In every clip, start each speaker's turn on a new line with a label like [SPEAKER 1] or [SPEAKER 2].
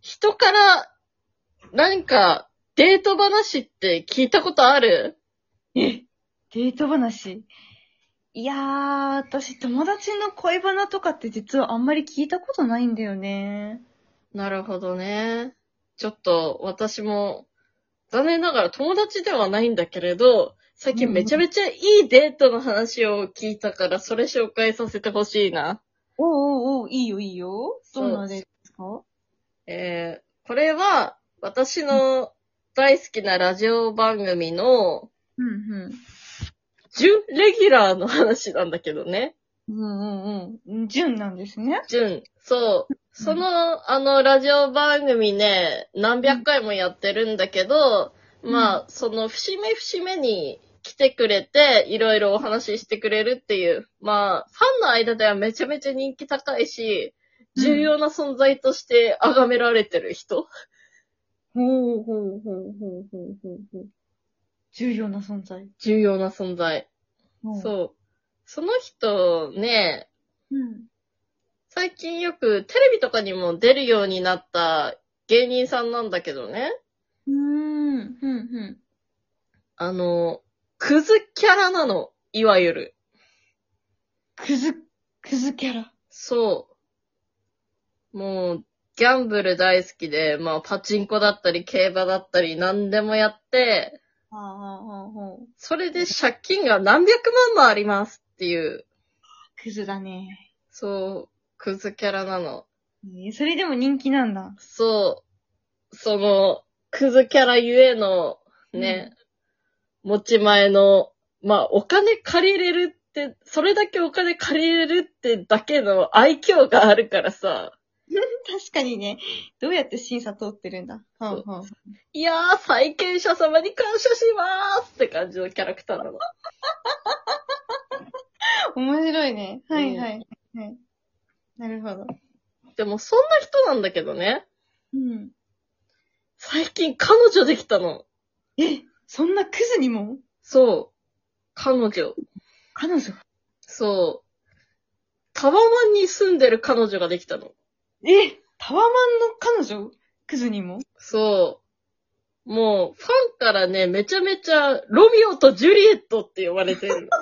[SPEAKER 1] 人から、何か、デート話って聞いたことある？
[SPEAKER 2] え、デート話？いやー、私友達の恋バナとかって実はあんまり聞いたことないんだよね。
[SPEAKER 1] なるほどね。ちょっと、私も、残念ながら友達ではないんだけれど、最近めちゃめちゃいいデートの話を聞いたから、それ紹介させてほしいな。
[SPEAKER 2] おうおうおう、いいよいいよ。どんなデートですか？
[SPEAKER 1] えー、これは、私の大好きなラジオ番組の、
[SPEAKER 2] うんうん。
[SPEAKER 1] 準レギュラーの話なんだけどね。
[SPEAKER 2] うんうんうん。純なんですね。
[SPEAKER 1] 準、そう。その、あの、ラジオ番組ね、何百回もやってるんだけど、
[SPEAKER 2] うん
[SPEAKER 1] まあ、その、節目節目に来てくれて、いろいろお話ししてくれるっていう、まあ、ファンの間ではめちゃめちゃ人気高いし、重要な存在として崇められてる人？
[SPEAKER 2] ほうほうほうほうほうほうほう。重要な存在。
[SPEAKER 1] 重要な存在。
[SPEAKER 2] う。
[SPEAKER 1] そう。その人ね、
[SPEAKER 2] うん。
[SPEAKER 1] 最近よくテレビとかにも出るようになった芸人さんなんだけどね。
[SPEAKER 2] うーん。うんうん。
[SPEAKER 1] あの、クズキャラなの。いわゆる。
[SPEAKER 2] クズ、クズキャラ。
[SPEAKER 1] そう。もう、ギャンブル大好きで、まあ、パチンコだったり、競馬だったり、何でもやって、
[SPEAKER 2] ああ、ああ。
[SPEAKER 1] それで借金が何百万もありますっていう、
[SPEAKER 2] クズだね。
[SPEAKER 1] そう、クズキャラなの。
[SPEAKER 2] えーそれでも人気なんだ。
[SPEAKER 1] そう、その、クズキャラゆえの、ね、持ち前の、まあ、お金借りれるって、それだけお金借りれるってだけの愛嬌があるからさ、
[SPEAKER 2] 確かにね。どうやって審査通ってるんだ？はんはん。
[SPEAKER 1] いやー、債権者様に感謝しまーすって感じのキャラクターなの。
[SPEAKER 2] 面白いね。はい
[SPEAKER 1] うん
[SPEAKER 2] はい。はい。なるほど。
[SPEAKER 1] でも、そんな人なんだけどね、
[SPEAKER 2] うん。
[SPEAKER 1] 最近彼女できたの。
[SPEAKER 2] え、そんなクズにも？
[SPEAKER 1] そう。彼女。
[SPEAKER 2] 彼女？
[SPEAKER 1] そう。タワマンに住んでる彼女ができたの。
[SPEAKER 2] え、タワマンの彼女？クズにも？
[SPEAKER 1] そう。もう、ファンからね、めちゃめちゃ、ロミオとジュリエットって呼ばれてるの。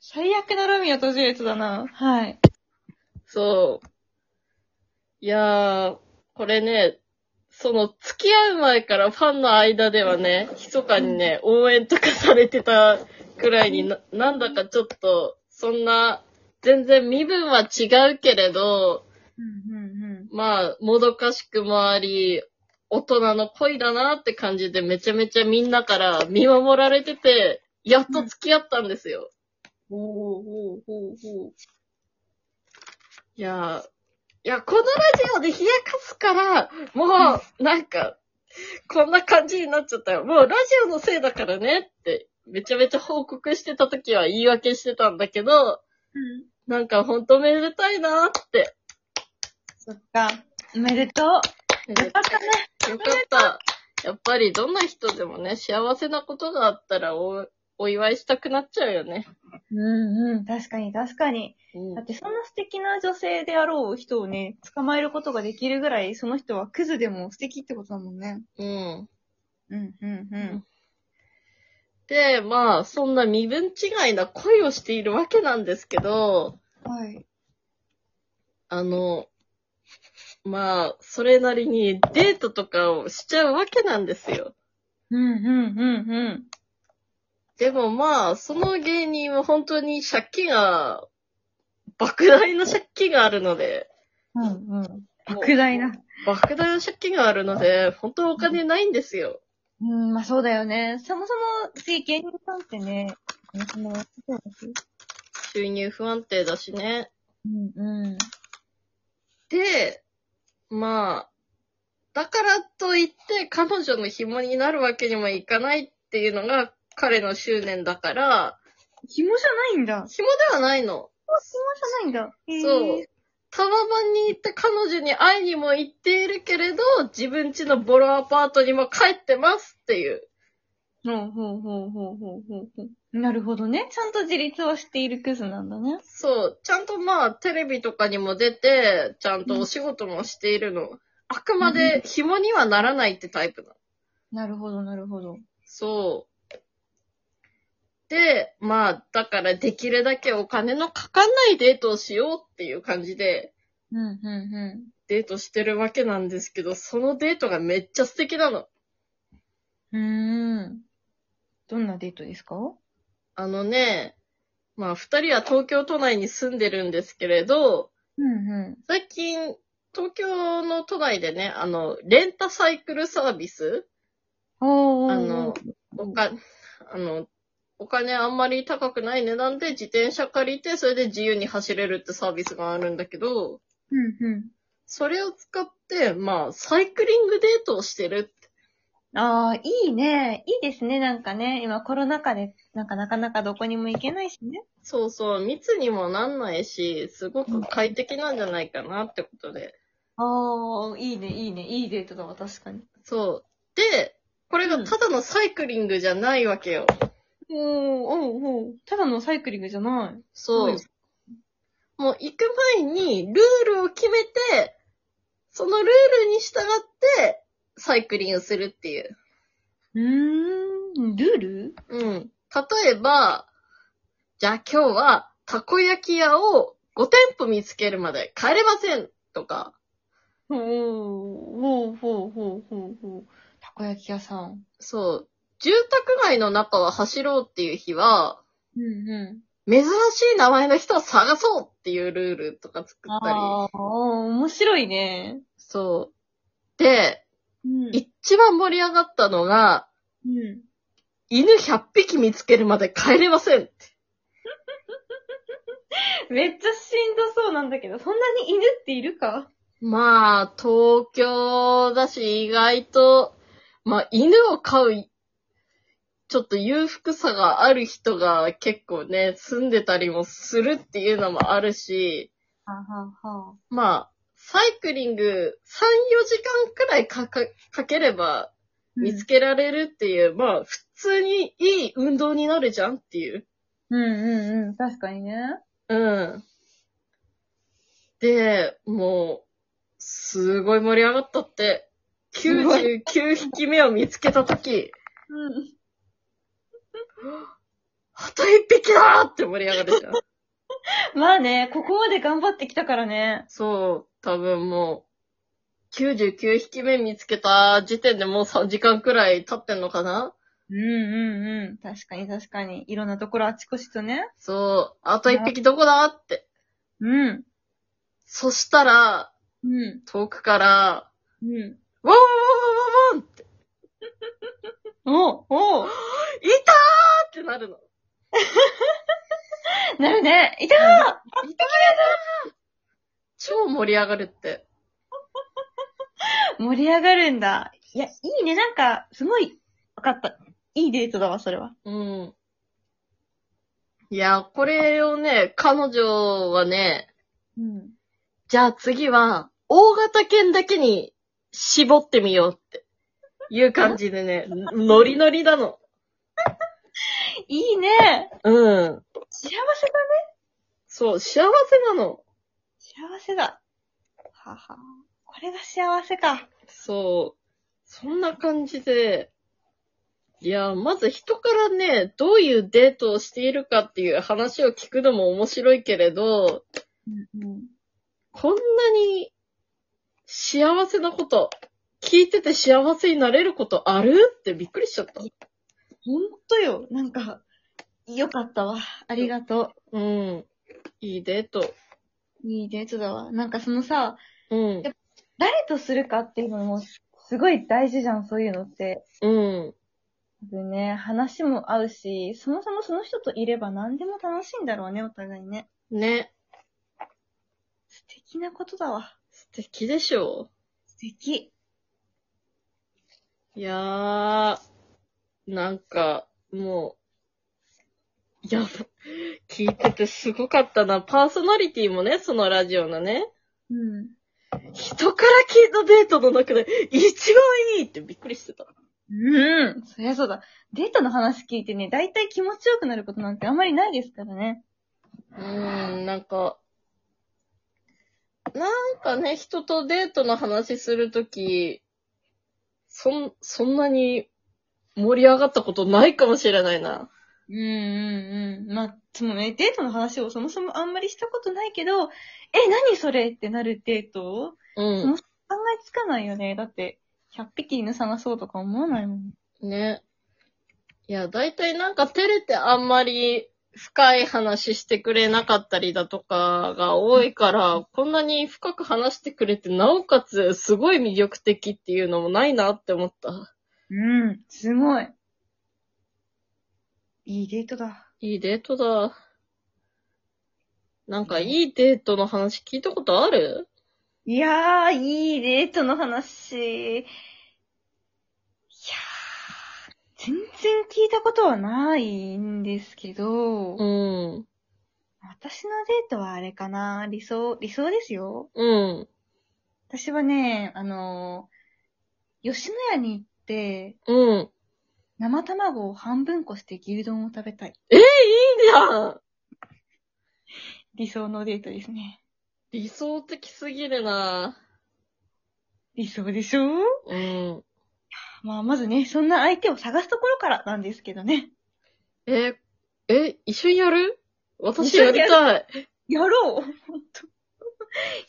[SPEAKER 2] 最悪なロミオとジュリエットだな。はい。
[SPEAKER 1] そう。いやー、これね、その、付き合う前からファンの間ではね、密かにね、応援とかされてたくらいにな、なんだかちょっと、そんな、全然身分は違うけれど、
[SPEAKER 2] うんうん
[SPEAKER 1] まあ、もどかしくもあり、大人の恋だなって感じでめちゃめちゃみんなから見守られてて、やっと付き合ったんですよ。
[SPEAKER 2] うん。おーおーおーおー
[SPEAKER 1] いやー、いや、このラジオで冷やかすから、もう、なんか、こんな感じになっちゃったよ。もうラジオのせいだからねって、めちゃめちゃ報告してた時は言い訳してたんだけど、
[SPEAKER 2] うん。
[SPEAKER 1] なんかほんとめでたいなーって。
[SPEAKER 2] そっか。おめでとう。
[SPEAKER 1] めで
[SPEAKER 2] よかったね。
[SPEAKER 1] よかった。やっぱりどんな人でもね、幸せなことがあったらお、お祝いしたくなっちゃうよね。
[SPEAKER 2] うんうん。確かに確かに。
[SPEAKER 1] うん
[SPEAKER 2] だってそんな素敵な女性であろう人をね、捕まえることができるぐらい、その人はクズでも素敵ってことだもんね。
[SPEAKER 1] うん。
[SPEAKER 2] うん、うん、うん。
[SPEAKER 1] で、まあ、そんな身分違いな恋をしているわけなんですけど、
[SPEAKER 2] はい。
[SPEAKER 1] あの、まあ、それなりにデートとかをしちゃうわけなんですよ。
[SPEAKER 2] うん、うん、うん、
[SPEAKER 1] でもまあ、その芸人は本当に借金が、莫大な借金があるので、
[SPEAKER 2] うん。うん、うん。莫大な。
[SPEAKER 1] 莫大な借金があるので、本当お金ないんですよ。
[SPEAKER 2] うん、まあそうだよね。そもそも、芸人さんってね、そ。
[SPEAKER 1] 収入不安定だしね。
[SPEAKER 2] うん、うん。
[SPEAKER 1] で、まあ、だからといって彼女の紐になるわけにもいかないっていうのが彼の執念だから、
[SPEAKER 2] 紐じゃないんだ。
[SPEAKER 1] 紐ではないの。
[SPEAKER 2] 紐じゃないんだ。
[SPEAKER 1] そう。タワマンに行って彼女に会いにも行っているけれど、自分家のボロアパートにも帰ってますっていう。
[SPEAKER 2] ほうほうほうほうほうほうほう。なるほどね。ちゃんと自立をしているクズなんだね。
[SPEAKER 1] そう。ちゃんとまあ、テレビとかにも出て、ちゃんとお仕事もしているの。あくまで紐にはならないってタイプなの。
[SPEAKER 2] なるほど、なるほど。
[SPEAKER 1] そう。で、まあ、だからできるだけお金のかかんないデートをしようっていう感じで、
[SPEAKER 2] うん、うん、う
[SPEAKER 1] デートしてるわけなんですけど、そのデートがめっちゃ素敵なの。
[SPEAKER 2] ん。うーん。どんなデートですか？
[SPEAKER 1] あのね、まあ、二人は東京都内に住んでるんですけれど、
[SPEAKER 2] うん、う
[SPEAKER 1] 最近、東京の都内でね、あの、レンタサイクルサービス？
[SPEAKER 2] ん。おー。
[SPEAKER 1] あの、おか、あの、お金あんまり高くない値段で自転車借りて、それで自由に走れるってサービスがあるんだけど、
[SPEAKER 2] うん、うん。
[SPEAKER 1] それを使って、まあ、サイクリングデートをしてるって。
[SPEAKER 2] ああ、いいね。いいですね、なんかね。今コロナ禍で、なんかなかなかどこにも行けないしね。
[SPEAKER 1] そうそう、密にもなんないし、すごく快適なんじゃないかなってことで。
[SPEAKER 2] ああ、いいね、いいね。いいデートだわ、確かに。
[SPEAKER 1] そう。で、これがただのサイクリングじゃないわけよ。
[SPEAKER 2] おー、おうおうただのサイクリングじゃない。
[SPEAKER 1] そう。もう行く前にルールを決めて、そのルールに従って、サイクリングするっていう。
[SPEAKER 2] うーん、ルール？
[SPEAKER 1] うん。例えば、じゃあ今日は、たこ焼き屋を5店舗見つけるまで帰れませんとか、
[SPEAKER 2] おー、ほうほうほうほうほう。たこ焼き屋さん。
[SPEAKER 1] そう、住宅街の中を走ろうっていう日は、
[SPEAKER 2] うんう
[SPEAKER 1] 珍しい名前の人を探そうっていうルールとか作
[SPEAKER 2] ん。
[SPEAKER 1] ったり。
[SPEAKER 2] ああ、面白いね。
[SPEAKER 1] そう。で、
[SPEAKER 2] うん。
[SPEAKER 1] 一番盛り上がったのが、
[SPEAKER 2] うん。
[SPEAKER 1] 犬100匹見つけるまで帰れませんって。
[SPEAKER 2] めっちゃしんどそうなんだけど、そんなに犬っているか？
[SPEAKER 1] まあ、東京だし、意外と、まあ、犬を飼う、ちょっと裕福さがある人が結構ね、住んでたりもするっていうのもあるし、
[SPEAKER 2] ははは
[SPEAKER 1] まあ、サイクリング3、4時間くらいかか、かければ見つけられるっていう、まあ、普通にいい運動になるじゃんっていう。
[SPEAKER 2] うんうんうん。確かにね。
[SPEAKER 1] うん。で、もう、すごい盛り上がったって。
[SPEAKER 2] すご
[SPEAKER 1] 99匹目を見つけたとき、
[SPEAKER 2] うん。
[SPEAKER 1] あと1匹だーって盛り上がるじゃん。
[SPEAKER 2] まあね、ここまで頑張ってきたからね。
[SPEAKER 1] そう、多分もう、99匹目見つけた時点でもう3時間くらい経ってんのかな
[SPEAKER 2] うんうんうん。確かに確かに。いろんなところあちこちとね。
[SPEAKER 1] そう、あと1匹どこだって。
[SPEAKER 2] うん。そ
[SPEAKER 1] そしたら、
[SPEAKER 2] うん。
[SPEAKER 1] 遠くから、
[SPEAKER 2] うん。
[SPEAKER 1] ワンワンワンワンワンって、
[SPEAKER 2] おお
[SPEAKER 1] いたーってなるの。
[SPEAKER 2] なるね。いたー
[SPEAKER 1] 超盛り上がるって。
[SPEAKER 2] 盛り上がるんだ。いや、いいね。なんか、すごい、わかった。いいデートだわ、それは。
[SPEAKER 1] うん。いや、これをね、彼女はね、
[SPEAKER 2] うん。
[SPEAKER 1] じゃあ次は、大型犬だけに絞ってみようっていう感じでね、ノリノリなの。
[SPEAKER 2] いいね。
[SPEAKER 1] うん。
[SPEAKER 2] 幸せだ。
[SPEAKER 1] そう、幸せなの。
[SPEAKER 2] 幸せだ。はは。これが幸せか。
[SPEAKER 1] そう。そんな感じで、いや、まず人からね、どういうデートをしているかっていう話を聞くのも面白いけれど、
[SPEAKER 2] うんうん。
[SPEAKER 1] こんなに幸せなこと、聞いてて幸せになれることある？ってびっくりしちゃった。
[SPEAKER 2] ほんとよ。なんか、よかったわ。ありがと
[SPEAKER 1] うん。いいデート。
[SPEAKER 2] う。いいデートだわ。なんかそのさ、
[SPEAKER 1] うん。
[SPEAKER 2] 誰とするかっていうのも、すごい大事じゃん、そういうのって。
[SPEAKER 1] うん。
[SPEAKER 2] でね、話も合うし、そもそもその人といれば何でも楽しいんだろうね、お互いね。
[SPEAKER 1] ね。
[SPEAKER 2] 素敵なことだわ。
[SPEAKER 1] 素敵でしょ
[SPEAKER 2] 素敵。
[SPEAKER 1] いやー、なんか、もう、いや、聞いててすごかったな。パーソナリティもね、そのラジオのね、
[SPEAKER 2] うん。
[SPEAKER 1] 人から聞いたデートの中で一番いいってびっくりしてた。
[SPEAKER 2] うん。そりゃそうだ。デートの話聞いてね、大体気持ちよくなることなんてあんまりないですからね。
[SPEAKER 1] うーん、なんか、なんかね、人とデートの話するとき、そん、そんなに盛り上がったことないかもしれないな。
[SPEAKER 2] うんうんうん。まあ、そのね、デートの話をそもそもあんまりしたことないけど、え、何それってなるデート？
[SPEAKER 1] うん。
[SPEAKER 2] その考えつかないよね。だって、100匹犬探そうとか思わないもん。
[SPEAKER 1] ね。いや、だいたいなんか照れてあんまり深い話してくれなかったりだとかが多いから、こんなに深く話してくれて、なおかつすごい魅力的っていうのもないなって思った。
[SPEAKER 2] うん、すごい。いいデートだ。
[SPEAKER 1] いいデートだ。なんかいいデートの話聞いたことある？
[SPEAKER 2] いやー、いいデートの話。いやー、全然聞いたことはないんですけど、
[SPEAKER 1] うん。
[SPEAKER 2] 私のデートはあれかな理想、理想ですよ。
[SPEAKER 1] うん。
[SPEAKER 2] 私はね、あのー、吉野家に行って、
[SPEAKER 1] うん。
[SPEAKER 2] 生卵を半分こして牛丼を食べたい。
[SPEAKER 1] いいじゃん
[SPEAKER 2] 理想のデートですね。
[SPEAKER 1] 理想的すぎるな
[SPEAKER 2] 理想でしょ？
[SPEAKER 1] うん。
[SPEAKER 2] まあ、まずね、そんな相手を探すところからなんですけどね。
[SPEAKER 1] え、え、一緒にやる？私やりたい。
[SPEAKER 2] やろう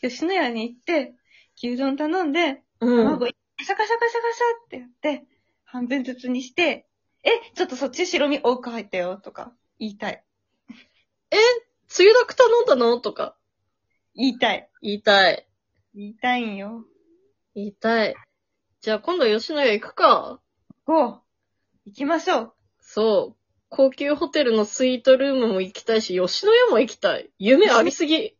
[SPEAKER 2] 吉野家に行って、牛丼頼んで、
[SPEAKER 1] うん。
[SPEAKER 2] 卵、カシャカシャカシャカシャってやって、半分ずつにして、え、ちょっとそっち白身多く入ったよ、とか、言いたい。
[SPEAKER 1] つゆだく頼んだの？とか、
[SPEAKER 2] 言いたい。
[SPEAKER 1] 言いたい。
[SPEAKER 2] 言いたいんよ。
[SPEAKER 1] 言いたい。じゃあ今度吉野家行くか。
[SPEAKER 2] ゴー行きましょう。
[SPEAKER 1] そう。高級ホテルのスイートルームも行きたいし、吉野家も行きたい。夢ありすぎ。